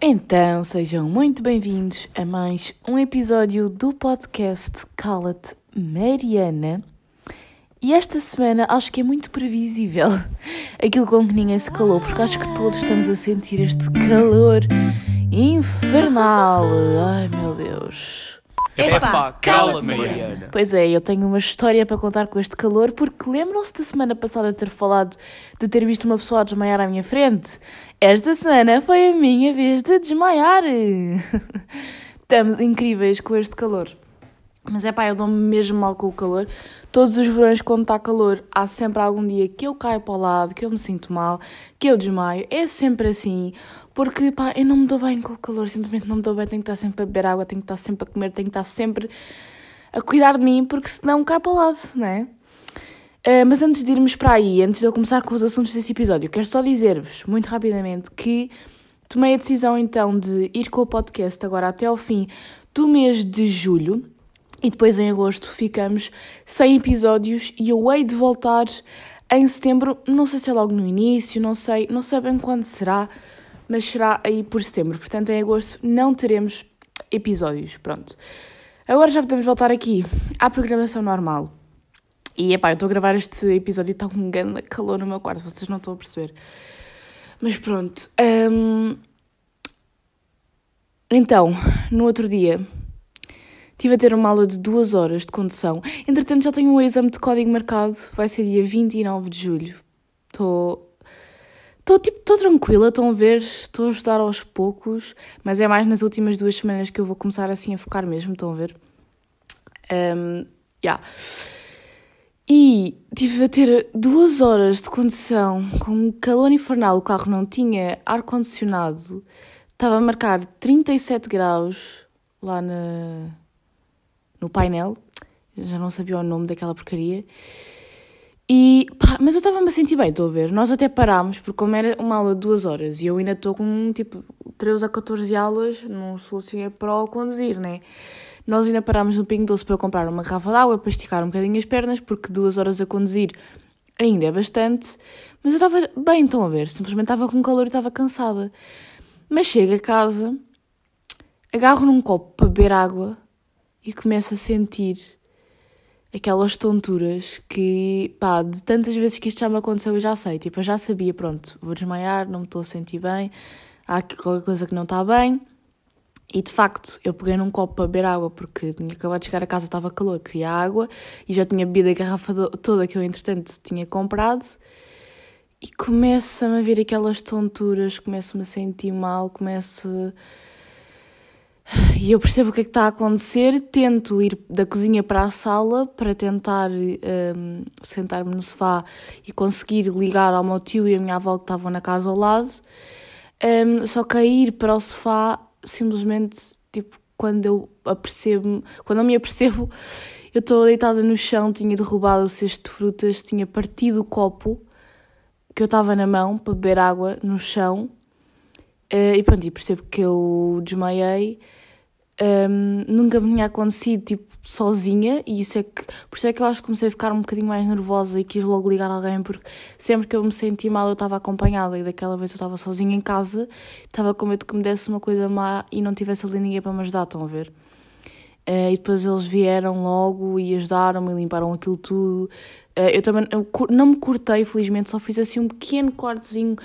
Então, sejam muito bem-vindos a mais um episódio do podcast Cala-te Mariana. E esta semana acho que é muito previsível aquilo com que ninguém se calou, porque acho que todos estamos a sentir este calor infernal. Ai meu Deus. Epá, cala-te, Mariana. Pois é, eu tenho uma história para contar com este calor, porque lembram-se da semana passada de ter falado de ter visto uma pessoa a desmaiar à minha frente? Esta semana foi a minha vez de desmaiar. Estamos incríveis com este calor. Mas é pá, eu dou-me mesmo mal com o calor. Todos os verões, quando está calor, há sempre algum dia que eu caio para o lado, que eu me sinto mal, que eu desmaio. É sempre assim. Porque pá, eu não me dou bem com o calor, simplesmente não me dou bem. Tenho que estar sempre a beber água, tenho que estar sempre a comer, tenho que estar sempre a cuidar de mim, porque senão caio para o lado, não é? Uh, mas antes de irmos para aí, antes de eu começar com os assuntos desse episódio, quero só dizer-vos, muito rapidamente, que tomei a decisão então de ir com o podcast agora até ao fim do mês de julho e depois em agosto ficamos sem episódios e eu hei de voltar em setembro, não sei se é logo no início, não sei, não sei bem quando será, mas será aí por setembro. Portanto, em agosto não teremos episódios, pronto. Agora já podemos voltar aqui à programação normal. E epá, eu estou a gravar este episódio e está com um grande calor no meu quarto, vocês não estão a perceber. Mas pronto. Hum... Então, no outro dia Estive a ter uma aula de duas horas de condução. Entretanto, já tenho um exame de código marcado. Vai ser dia 29 de julho. Estou. Estou tipo, tranquila, estão a ver, estou a estudar aos poucos, mas é mais nas últimas duas semanas que eu vou começar assim a focar mesmo, estão a ver? Um, yeah. E tive a ter duas horas de condução com calor infernal, o carro não tinha ar-condicionado, estava a marcar 37 graus lá na, no painel, já não sabia o nome daquela porcaria. E, pá, mas eu estava-me a sentir bem, estou a ver. Nós até parámos, porque como era uma aula de duas horas e eu ainda estou com tipo 13 a 14 aulas, não sou assim é para conduzir, né? Nós ainda parámos no Pingo Doce para comprar uma garrafa de água para esticar um bocadinho as pernas, porque duas horas a conduzir ainda é bastante. Mas eu estava bem, estão a ver, simplesmente estava com calor e estava cansada. Mas chego a casa, agarro num copo para beber água e começo a sentir aquelas tonturas que, pá, de tantas vezes que isto já me aconteceu eu já sei. Tipo, eu já sabia, pronto, vou desmaiar, não me estou a sentir bem, há aqui qualquer coisa que não está bem. E de facto, eu peguei num copo para beber água porque tinha acabado de chegar a casa, estava calor, queria água e já tinha bebido a garrafa toda que eu entretanto tinha comprado. E começa-me a ver aquelas tonturas, começo-me a sentir mal, começo e eu percebo o que é que está a acontecer, tento ir da cozinha para a sala para tentar um, sentar-me no sofá e conseguir ligar ao meu tio e à minha avó que estavam na casa ao lado. Um, só que a ir para o sofá, simplesmente, tipo, quando eu apercebo quando eu me apercebo, eu estou deitada no chão, tinha derrubado o cesto de frutas, tinha partido o copo que eu estava na mão para beber água no chão. Uh, e pronto, e percebo que eu desmaiei um, nunca me tinha acontecido, tipo, sozinha, e isso é que, por isso é que eu acho que comecei a ficar um bocadinho mais nervosa e quis logo ligar alguém, porque sempre que eu me senti mal eu estava acompanhada, e daquela vez eu estava sozinha em casa, estava com medo que me desse uma coisa má e não tivesse ali ninguém para me ajudar, estão a ver? Uh, e depois eles vieram logo e ajudaram-me e limparam aquilo tudo. Uh, eu também eu não me cortei, felizmente, só fiz assim um pequeno cortezinho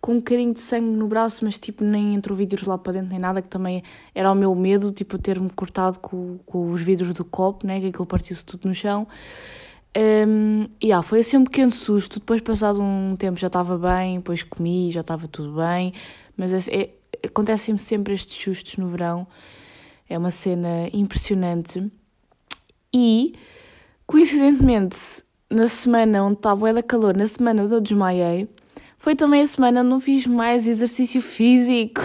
com um bocadinho de sangue no braço, mas tipo nem entrou vidros lá para dentro nem nada, que também era o meu medo, tipo ter-me cortado com, com os vidros do copo, né, que aquilo partiu-se tudo no chão. Um, e yeah, foi assim um pequeno susto, depois passado um tempo já estava bem, depois comi, já estava tudo bem, mas é, é, acontecem-me sempre estes sustos no verão, é uma cena impressionante. E, coincidentemente, na semana onde estava bué da calor, na semana onde eu desmaiei, foi também a semana não fiz mais exercício físico.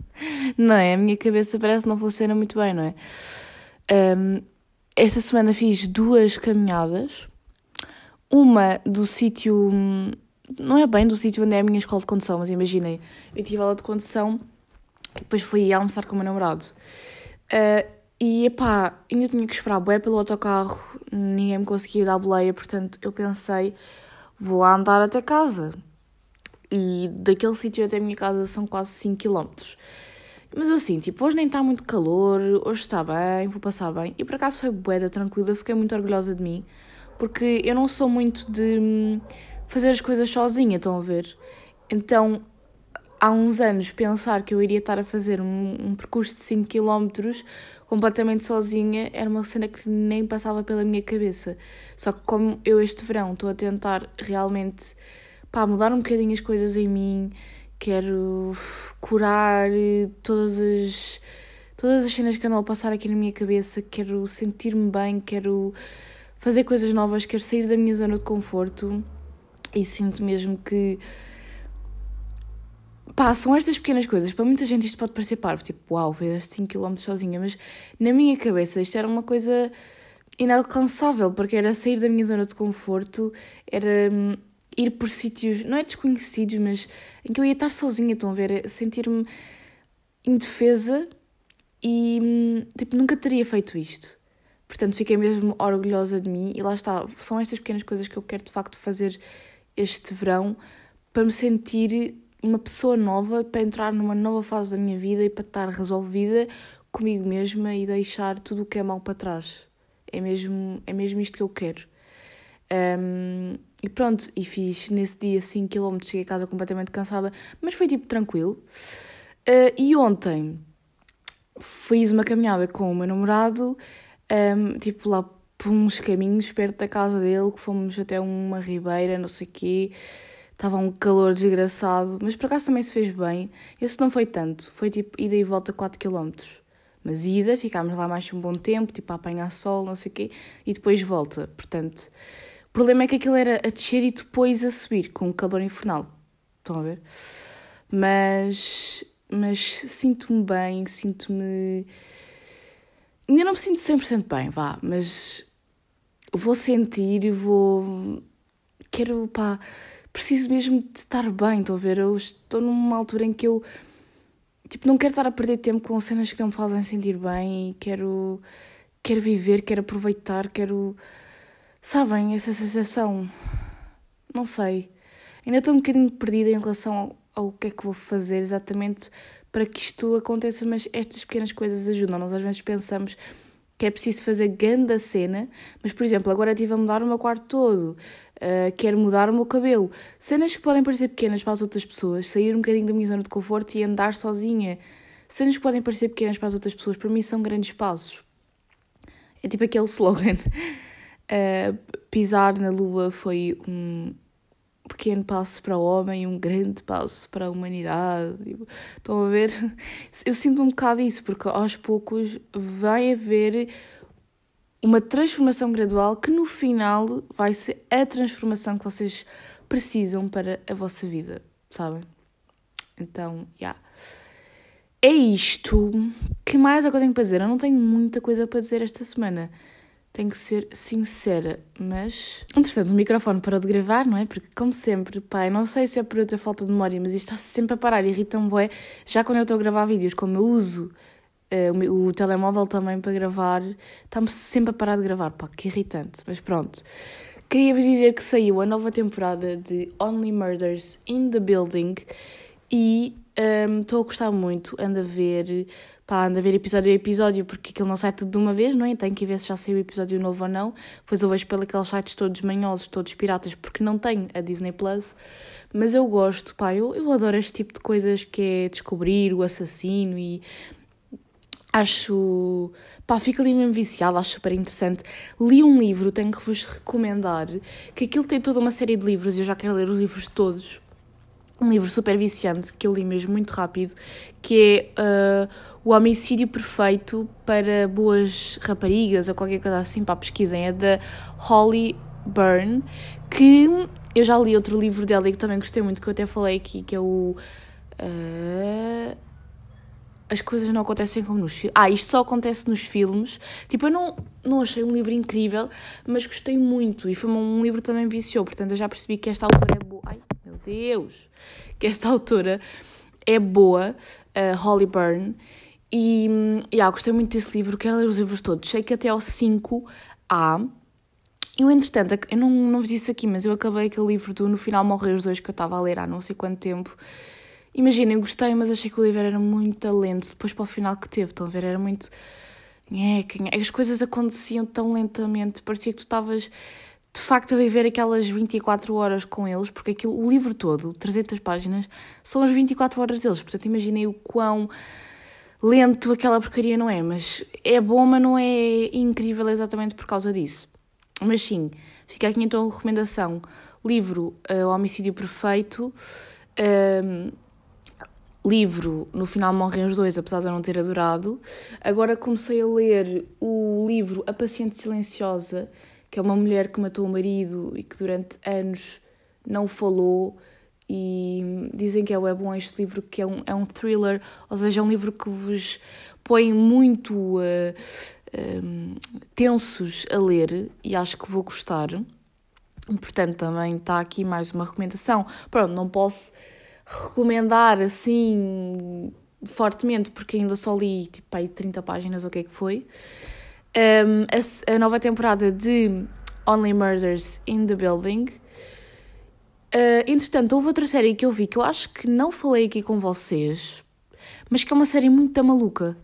não é? A minha cabeça parece que não funciona muito bem, não é? Um, esta semana fiz duas caminhadas. Uma do sítio. Não é bem do sítio onde é a minha escola de condução, mas imaginei. Eu tive aula de condução e depois fui almoçar com o meu namorado. Uh, e epá, ainda tinha que esperar bué pelo autocarro, ninguém me conseguia dar boleia, portanto eu pensei, vou andar até casa e daquele sítio até a minha casa são quase 5 km. Mas assim, tipo, hoje nem está muito calor, hoje está bem, vou passar bem. E por acaso foi boeda, tranquila, fiquei muito orgulhosa de mim, porque eu não sou muito de hum, fazer as coisas sozinha, estão a ver? Então, há uns anos, pensar que eu iria estar a fazer um, um percurso de 5 km completamente sozinha era uma cena que nem passava pela minha cabeça. Só que como eu este verão estou a tentar realmente pá, mudar um bocadinho as coisas em mim, quero curar todas as todas as cenas que andam a passar aqui na minha cabeça, quero sentir-me bem, quero fazer coisas novas, quero sair da minha zona de conforto e sinto mesmo que pá, são estas pequenas coisas. Para muita gente isto pode parecer parvo, tipo, uau, fez 5km sozinha, mas na minha cabeça isto era uma coisa inalcançável, porque era sair da minha zona de conforto, era hum, ir por sítios, não é desconhecidos, mas em que eu ia estar sozinha, estão a ver? Sentir-me indefesa e tipo, nunca teria feito isto. Portanto, fiquei mesmo orgulhosa de mim e lá está, são estas pequenas coisas que eu quero de facto fazer este verão para me sentir uma pessoa nova, para entrar numa nova fase da minha vida e para estar resolvida comigo mesma e deixar tudo o que é mal para trás. É mesmo, é mesmo isto que eu quero. Um, e pronto, e fiz nesse dia 5km, cheguei a casa completamente cansada, mas foi tipo tranquilo. Uh, e ontem fiz uma caminhada com o meu namorado, um, tipo lá por uns caminhos perto da casa dele, que fomos até uma ribeira, não sei o quê. Estava um calor desgraçado, mas por acaso também se fez bem. Esse não foi tanto, foi tipo ida e volta 4km. Mas ida, ficámos lá mais um bom tempo, tipo a apanhar sol, não sei o quê, e depois volta. Portanto, o problema é que aquilo era a descer e depois a subir, com o calor infernal. Estão a ver? Mas, mas sinto-me bem, sinto-me. Ainda não me sinto 100% bem, vá, mas vou sentir e vou. Quero, pá, preciso mesmo de estar bem, estão a ver? Eu estou numa altura em que eu, tipo, não quero estar a perder tempo com cenas que não me fazem sentir bem e quero, quero viver, quero aproveitar, quero Sabem, essa sensação. Não sei. Ainda estou um bocadinho perdida em relação ao, ao que é que vou fazer exatamente para que isto aconteça, mas estas pequenas coisas ajudam. Nós às vezes pensamos que é preciso fazer grande cena, mas por exemplo, agora estive a mudar o meu quarto todo, uh, quero mudar o meu cabelo. Cenas que podem parecer pequenas para as outras pessoas, sair um bocadinho da minha zona de conforto e andar sozinha. Cenas que podem parecer pequenas para as outras pessoas, para mim são grandes passos. É tipo aquele slogan. Uh, pisar na Lua foi um pequeno passo para o homem e um grande passo para a humanidade. Tipo, estão a ver? Eu sinto um bocado isso, porque aos poucos vai haver uma transformação gradual que no final vai ser a transformação que vocês precisam para a vossa vida, sabem? Então, já. Yeah. É isto. que mais é que eu tenho para dizer? Eu não tenho muita coisa para dizer esta semana tenho que ser sincera, mas. Entretanto, o microfone parou de gravar, não é? Porque, como sempre, pai, não sei se é por eu ter falta de memória, mas isto está sempre a parar, irrita-me, bué. Já quando eu estou a gravar vídeos, como eu uso uh, o, o, telemóvel também para gravar, está-me sempre a parar de gravar, pá, que irritante. Mas pronto. Queria-vos dizer que saiu a nova temporada de Only Murders in the Building e um, estou a gostar muito, ando a ver pá, anda a ver episódio a episódio porque aquilo não sai tudo de uma vez, não é? Tenho que ver se já saiu episódio novo ou não. Depois eu vejo pelos sites todos manhosos, todos piratas, porque não tenho a Disney Plus. Mas eu gosto, pá, eu, eu adoro este tipo de coisas que é descobrir o assassino e acho. pá, fico ali mesmo viciada, acho super interessante. Li um livro, tenho que vos recomendar, que aquilo tem toda uma série de livros e eu já quero ler os livros todos um livro super viciante que eu li mesmo muito rápido, que é uh, O Homicídio Perfeito para Boas Raparigas ou qualquer coisa assim, para pesquisem. É da Holly Byrne, que eu já li outro livro dela e que também gostei muito, que eu até falei aqui, que é o. Uh, as coisas não acontecem como nos filmes. Ah, isto só acontece nos filmes. Tipo, eu não, não achei um livro incrível, mas gostei muito. E foi um livro que também viciou. Portanto, eu já percebi que esta autora é boa. Ai, meu Deus! Que esta autora é boa, uh, Holly Byrne. E yeah, gostei muito desse livro. Quero ler os livros todos. Sei que até ao 5 há. Eu, entretanto, eu não, não vos disse aqui, mas eu acabei aquele livro do No Final Morrer os Dois que eu estava a ler há não sei quanto tempo. Imaginem, gostei, mas achei que o livro era muito lento. Depois para o final que teve, estão a ver? Era muito. É, as coisas aconteciam tão lentamente, parecia que tu estavas de facto a viver aquelas 24 horas com eles, porque aquilo, o livro todo, 300 páginas, são as 24 horas deles. Portanto, imaginei o quão lento aquela porcaria não é, mas é bom, mas não é incrível exatamente por causa disso. Mas sim, fica aqui então a recomendação: livro uh, Homicídio Perfeito. Uh, livro, no final morrem os dois, apesar de eu não ter adorado. Agora comecei a ler o livro A Paciente Silenciosa, que é uma mulher que matou o marido e que durante anos não falou. E dizem que é, é bom este livro, que é um, é um thriller, ou seja, é um livro que vos põe muito uh, eh, um, eh, tensos a ler e acho que vou gostar. Portanto, também está aqui mais uma recomendação. Pronto, não posso recomendar assim fortemente, porque ainda só li tipo aí 30 páginas, o que é que foi. Um, a, a, nova temporada de Only Murders in the Building. Uh, entretanto, houve outra série que eu vi que eu acho que não falei aqui com vocês, mas que é uma série muito maluca,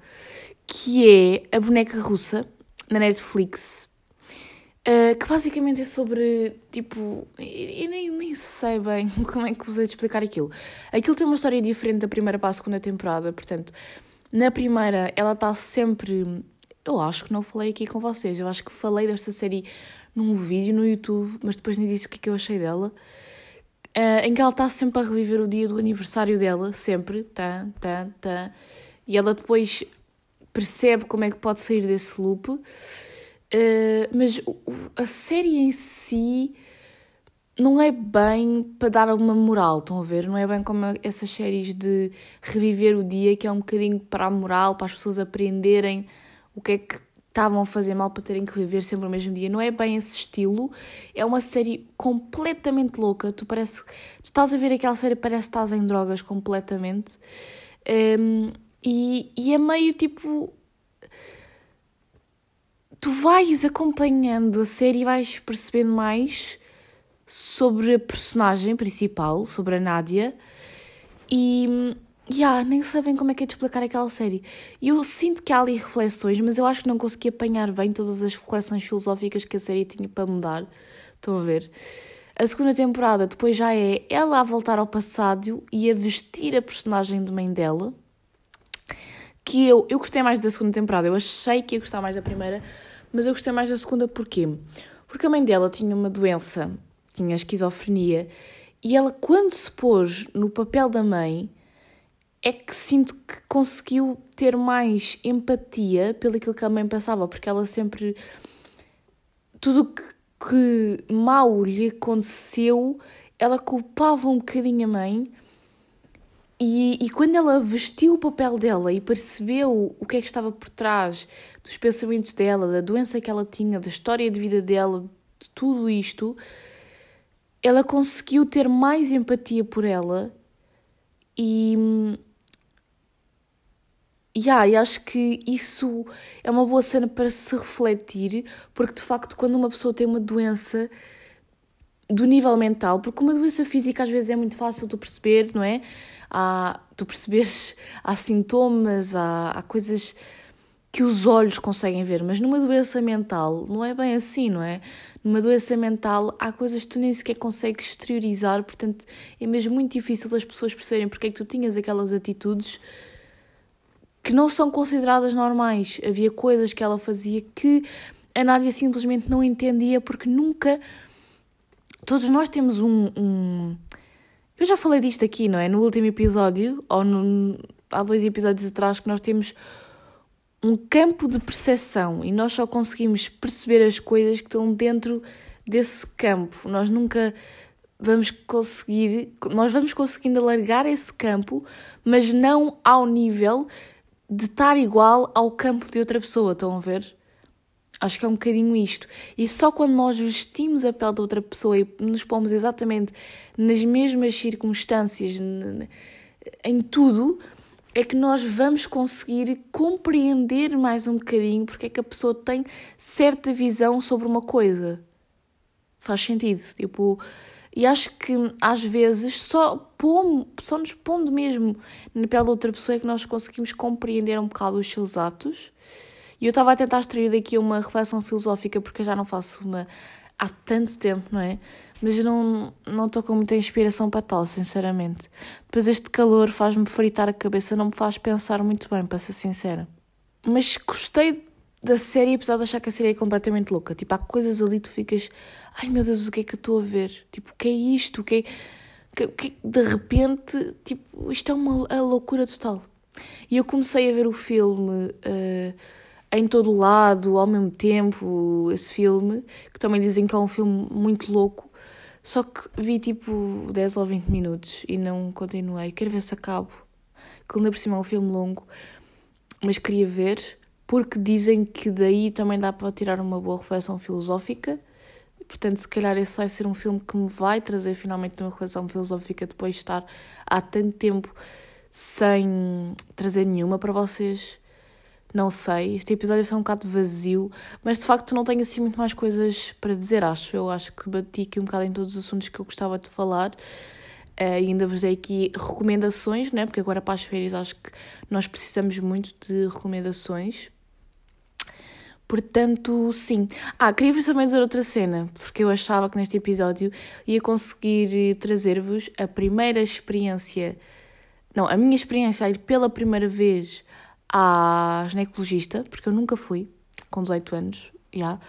que é A Boneca Russa, na Netflix. Uh, que basicamente é sobre, tipo, eu nem, nem sei bem como é que vos hei de explicar aquilo. Aquilo tem uma história diferente da primeira para a segunda temporada, portanto, na primeira ela está sempre. Eu acho que não falei aqui com vocês, eu acho que falei desta série num vídeo no YouTube, mas depois nem disse o que é que eu achei dela. Uh, em que ela está sempre a reviver o dia do aniversário dela, sempre, tá, tá, tá. E ela depois percebe como é que pode sair desse loop Uh, mas a série em si não é bem para dar alguma moral, estão a ver? Não é bem como essas séries de reviver o dia, que é um bocadinho para a moral, para as pessoas aprenderem o que é que estavam a fazer mal para terem que viver sempre o mesmo dia. Não é bem esse estilo. É uma série completamente louca. Tu parece. Tu estás a ver aquela série, parece que estás em drogas completamente. Um, e, e é meio tipo tu vais acompanhando a série e vais percebendo mais sobre a personagem principal, sobre a Nádia, e yeah, nem sabem como é que é de explicar aquela série. E eu sinto que há ali reflexões, mas eu acho que não consegui apanhar bem todas as reflexões filosóficas que a série tinha para mudar. Estão a ver? A segunda temporada depois já é ela a voltar ao passado e a vestir a personagem de mãe dela. Que eu, eu gostei mais da segunda temporada, eu achei que ia gostar mais da primeira, mas eu gostei mais da segunda porquê? Porque a mãe dela tinha uma doença, tinha esquizofrenia, e ela, quando se pôs no papel da mãe, é que sinto que conseguiu ter mais empatia pelo que a mãe passava, porque ela sempre. Tudo que, que mal lhe aconteceu, ela culpava um bocadinho a mãe e, e quando ela vestiu o papel dela e percebeu o que é que estava por trás dos pensamentos dela, da doença que ela tinha, da história de vida dela, de tudo isto, ela conseguiu ter mais empatia por ela e. Yeah, e acho que isso é uma boa cena para se refletir, porque de facto, quando uma pessoa tem uma doença do nível mental, porque uma doença física às vezes é muito fácil tu perceber, não é? há, tu percebes, há sintomas, há, há coisas que os olhos conseguem ver, mas numa doença mental não é bem assim, não é? Numa doença mental há coisas que tu nem sequer consegues exteriorizar, portanto é mesmo muito difícil as pessoas perceberem porque é que tu tinhas aquelas atitudes que não são consideradas normais. Havia coisas que ela fazia que a Nádia simplesmente não entendia porque nunca. Todos nós temos um, um eu já falei disto aqui, não é? No último episódio, ou no, há dois episódios atrás, que nós temos um campo de percepção e nós só conseguimos perceber as coisas que estão dentro desse campo. Nós nunca vamos conseguir, nós vamos conseguindo alargar esse campo, mas não ao nível de estar igual ao campo de outra pessoa, estão a ver? Acho que é um bocadinho isto. E só quando nós vestimos a pele de outra pessoa e nos pomos exatamente nas mesmas circunstâncias, em tudo, é que nós vamos conseguir compreender mais um bocadinho porque é que a pessoa tem certa visão sobre uma coisa. Faz sentido. Tipo, E acho que às vezes só, pondo, só nos pondo mesmo na pele de outra pessoa é que nós conseguimos compreender um bocado os seus atos. E eu estava a tentar extrair daqui uma reflexão filosófica porque eu já não faço uma há tanto tempo, não é? Mas não não estou com muita inspiração para tal, sinceramente. Depois este calor faz-me fritar a cabeça, não me faz pensar muito bem, para ser sincera. Mas gostei da série, apesar de achar que a série é completamente louca. Tipo, há coisas ali tu ficas, ai meu Deus, o que é que eu estou a ver? Tipo, o que é isto? O que é. Que, que, de repente, tipo, isto é uma a loucura total. E eu comecei a ver o filme uh, em todo lado, ao mesmo tempo, esse filme, que também dizem que é um filme muito louco. Só que vi tipo 10 ou 20 minutos e não continuei. Quero ver se acabo. Que ainda por cima é um filme longo, mas queria ver porque dizem que daí também dá para tirar uma boa reflexão filosófica. Portanto, se calhar esse vai ser um filme que me vai trazer finalmente uma reflexão filosófica depois de estar há tanto tempo sem trazer nenhuma para vocês. Não sei, este episódio foi um bocado vazio, mas de facto não tenho assim muito mais coisas para dizer, acho. Eu acho que bati aqui um bocado em todos os assuntos que eu gostava de falar. Uh, ainda vos dei aqui recomendações, né? porque agora para as férias acho que nós precisamos muito de recomendações Portanto, sim. Ah, queria-vos também dizer outra cena, porque eu achava que neste episódio ia conseguir trazer-vos a primeira experiência, não, a minha experiência a ir pela primeira vez à ginecologista, porque eu nunca fui, com 18 anos, já.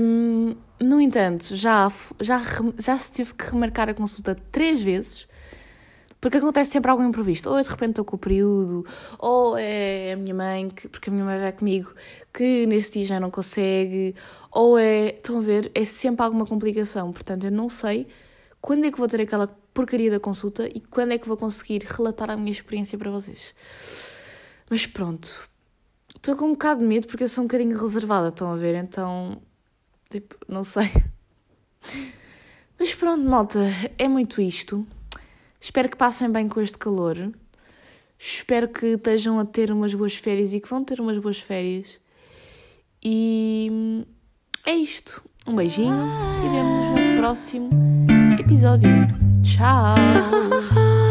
Um, no entanto, já, já, já se teve que remarcar a consulta três vezes porque acontece sempre algo imprevisto. Ou eu de repente estou com o período, ou é a minha mãe, que, porque a minha mãe vai comigo, que nesse dia já não consegue, ou é. Estão a ver? É sempre alguma complicação. Portanto, eu não sei quando é que vou ter aquela porcaria da consulta e quando é que vou conseguir relatar a minha experiência para vocês. Mas pronto. Estou com um bocado de medo porque eu sou um bocadinho reservada, estão a ver? Então. Tipo, não sei. Mas pronto, malta, é muito isto. Espero que passem bem com este calor. Espero que estejam a ter umas boas férias e que vão ter umas boas férias. E é isto. Um beijinho e vemo-nos no próximo episódio. Tchau!